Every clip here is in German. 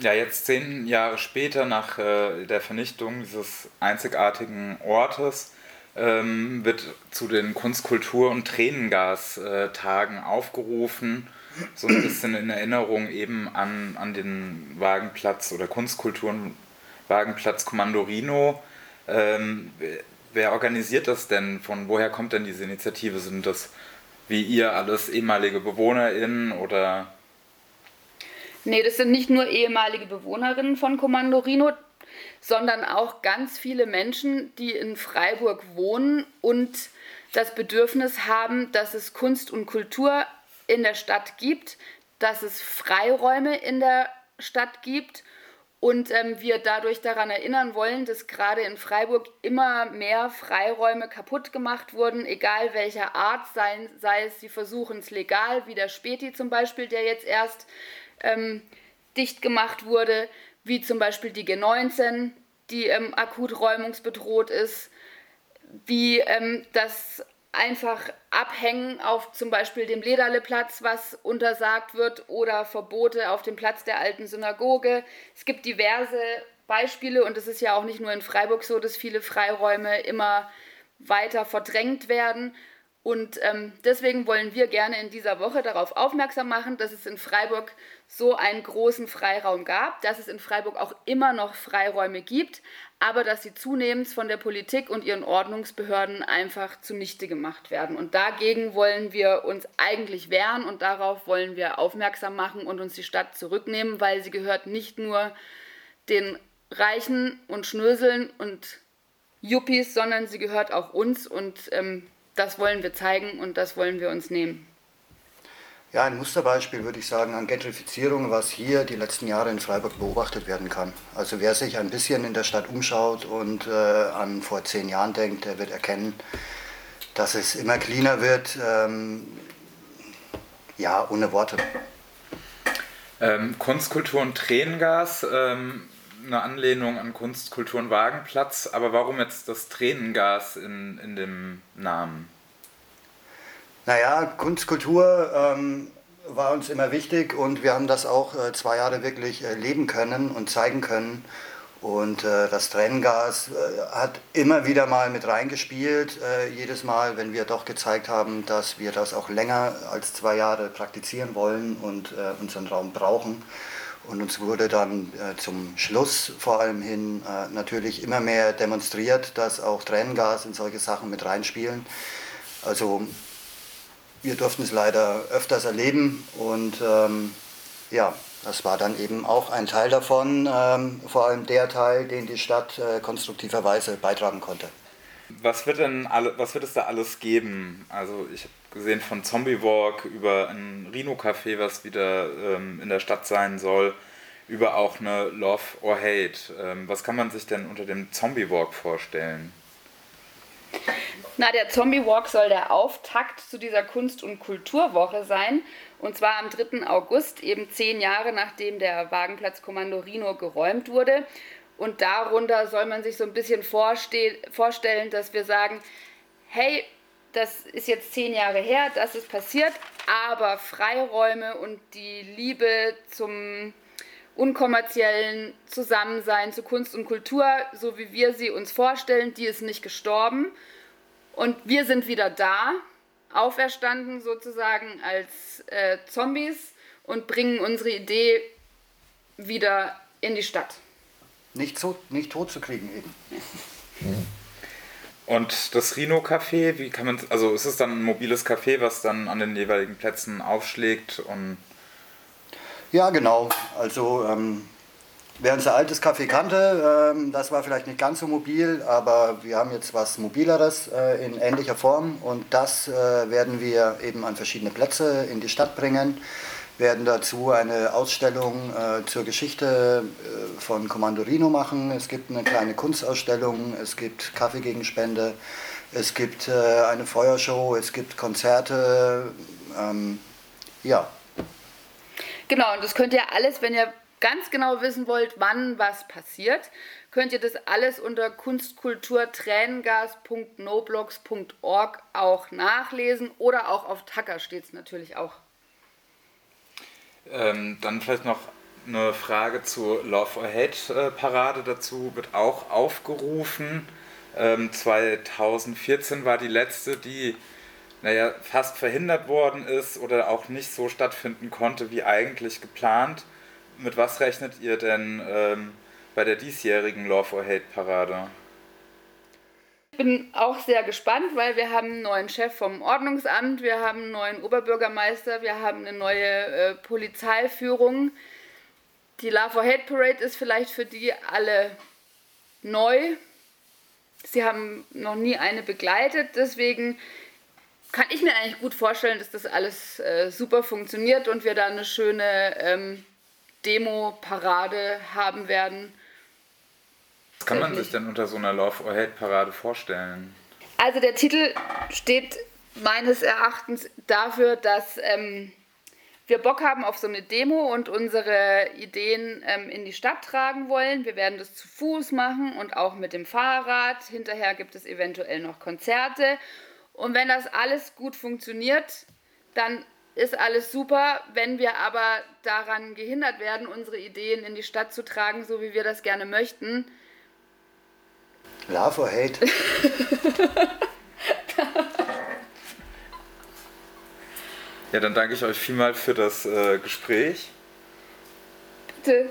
Ja, jetzt zehn Jahre später nach äh, der Vernichtung dieses einzigartigen Ortes ähm, wird zu den Kunst-, Kultur- und Tränengastagen aufgerufen. So ein bisschen in Erinnerung eben an, an den Wagenplatz oder Kunstkulturen Wagenplatz Kommandorino. Ähm, wer organisiert das denn? Von woher kommt denn diese Initiative? Sind das wie ihr alles ehemalige BewohnerInnen oder? Nee, das sind nicht nur ehemalige Bewohnerinnen von Kommandorino, sondern auch ganz viele Menschen, die in Freiburg wohnen und das Bedürfnis haben, dass es Kunst und Kultur in der Stadt gibt, dass es Freiräume in der Stadt gibt und ähm, wir dadurch daran erinnern wollen, dass gerade in Freiburg immer mehr Freiräume kaputt gemacht wurden, egal welcher Art, sei, sei es, sie versuchen es legal, wie der Späti zum Beispiel, der jetzt erst ähm, dicht gemacht wurde, wie zum Beispiel die G19, die ähm, akut räumungsbedroht ist, wie ähm, das einfach abhängen auf zum Beispiel dem Lederleplatz, was untersagt wird, oder Verbote auf dem Platz der alten Synagoge. Es gibt diverse Beispiele und es ist ja auch nicht nur in Freiburg so, dass viele Freiräume immer weiter verdrängt werden. Und ähm, deswegen wollen wir gerne in dieser Woche darauf aufmerksam machen, dass es in Freiburg so einen großen Freiraum gab, dass es in Freiburg auch immer noch Freiräume gibt, aber dass sie zunehmend von der Politik und ihren Ordnungsbehörden einfach zunichte gemacht werden. Und dagegen wollen wir uns eigentlich wehren und darauf wollen wir aufmerksam machen und uns die Stadt zurücknehmen, weil sie gehört nicht nur den Reichen und Schnöseln und Yuppies, sondern sie gehört auch uns und ähm, das wollen wir zeigen und das wollen wir uns nehmen. Ja, ein Musterbeispiel würde ich sagen an Gentrifizierung, was hier die letzten Jahre in Freiburg beobachtet werden kann. Also wer sich ein bisschen in der Stadt umschaut und äh, an vor zehn Jahren denkt, der wird erkennen, dass es immer cleaner wird. Ähm, ja, ohne Worte. Ähm, Kunstkultur und Tränengas, ähm, eine Anlehnung an Kunst, Kultur und Wagenplatz, aber warum jetzt das Tränengas in, in dem Namen? Naja, Kunstkultur ähm, war uns immer wichtig und wir haben das auch äh, zwei Jahre wirklich äh, leben können und zeigen können. Und äh, das Tränengas äh, hat immer wieder mal mit reingespielt, äh, jedes Mal, wenn wir doch gezeigt haben, dass wir das auch länger als zwei Jahre praktizieren wollen und äh, unseren Raum brauchen. Und uns wurde dann äh, zum Schluss vor allem hin äh, natürlich immer mehr demonstriert, dass auch Tränengas in solche Sachen mit reinspielen. Also wir durften es leider öfters erleben und ähm, ja, das war dann eben auch ein Teil davon, ähm, vor allem der Teil, den die Stadt äh, konstruktiverweise beitragen konnte. Was wird denn alle, was wird es da alles geben? Also ich habe gesehen von Zombie Walk über ein Rhino-Café, was wieder ähm, in der Stadt sein soll, über auch eine Love or Hate. Ähm, was kann man sich denn unter dem Zombie Walk vorstellen? Na, der Zombie Walk soll der Auftakt zu dieser Kunst- und Kulturwoche sein. Und zwar am 3. August, eben zehn Jahre nachdem der Wagenplatz Kommando Rino geräumt wurde. Und darunter soll man sich so ein bisschen vorstellen, dass wir sagen, hey, das ist jetzt zehn Jahre her, das ist passiert, aber Freiräume und die Liebe zum unkommerziellen Zusammensein zu Kunst und Kultur, so wie wir sie uns vorstellen, die ist nicht gestorben. Und wir sind wieder da, auferstanden sozusagen als äh, Zombies und bringen unsere Idee wieder in die Stadt. Nicht, so, nicht tot zu kriegen eben. Mhm. Und das Rhino-Café, wie kann man, also ist es dann ein mobiles Café, was dann an den jeweiligen Plätzen aufschlägt und ja, genau. Also ähm, wer unser altes Café kannte, ähm, das war vielleicht nicht ganz so mobil, aber wir haben jetzt was mobileres äh, in ähnlicher Form und das äh, werden wir eben an verschiedene Plätze in die Stadt bringen werden dazu eine Ausstellung äh, zur Geschichte äh, von Commandorino machen. Es gibt eine kleine Kunstausstellung, es gibt Kaffeegegenspende, es gibt äh, eine Feuershow, es gibt Konzerte. Ähm, ja. Genau, und das könnt ihr alles, wenn ihr ganz genau wissen wollt, wann was passiert, könnt ihr das alles unter kunstkulturtränengas.noblogs.org auch nachlesen oder auch auf Tacker steht es natürlich auch. Ähm, dann vielleicht noch eine Frage zur Love or Hate Parade dazu wird auch aufgerufen. 2014 ähm, war die letzte, die naja, fast verhindert worden ist oder auch nicht so stattfinden konnte wie eigentlich geplant. Mit was rechnet ihr denn ähm, bei der diesjährigen Love or Hate Parade? Ich bin auch sehr gespannt, weil wir haben einen neuen Chef vom Ordnungsamt, wir haben einen neuen Oberbürgermeister, wir haben eine neue äh, Polizeiführung. Die Love or Hate Parade ist vielleicht für die alle neu. Sie haben noch nie eine begleitet, deswegen kann ich mir eigentlich gut vorstellen, dass das alles äh, super funktioniert und wir da eine schöne ähm, Demo-Parade haben werden. Was kann man sich denn unter so einer Love or Hate Parade vorstellen? Also der Titel steht meines Erachtens dafür, dass ähm, wir Bock haben auf so eine Demo und unsere Ideen ähm, in die Stadt tragen wollen. Wir werden das zu Fuß machen und auch mit dem Fahrrad. Hinterher gibt es eventuell noch Konzerte. Und wenn das alles gut funktioniert, dann ist alles super. Wenn wir aber daran gehindert werden, unsere Ideen in die Stadt zu tragen, so wie wir das gerne möchten. Love or Hate? ja, dann danke ich euch vielmal für das äh, Gespräch. Bitte.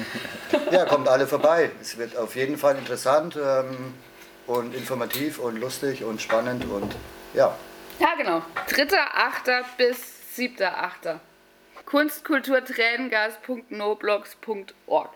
ja, kommt alle vorbei. Es wird auf jeden Fall interessant. Ähm und informativ und lustig und spannend und ja. Ja, genau. 3.8. bis 7.8. Kunstkulturtränengas.noblogs.org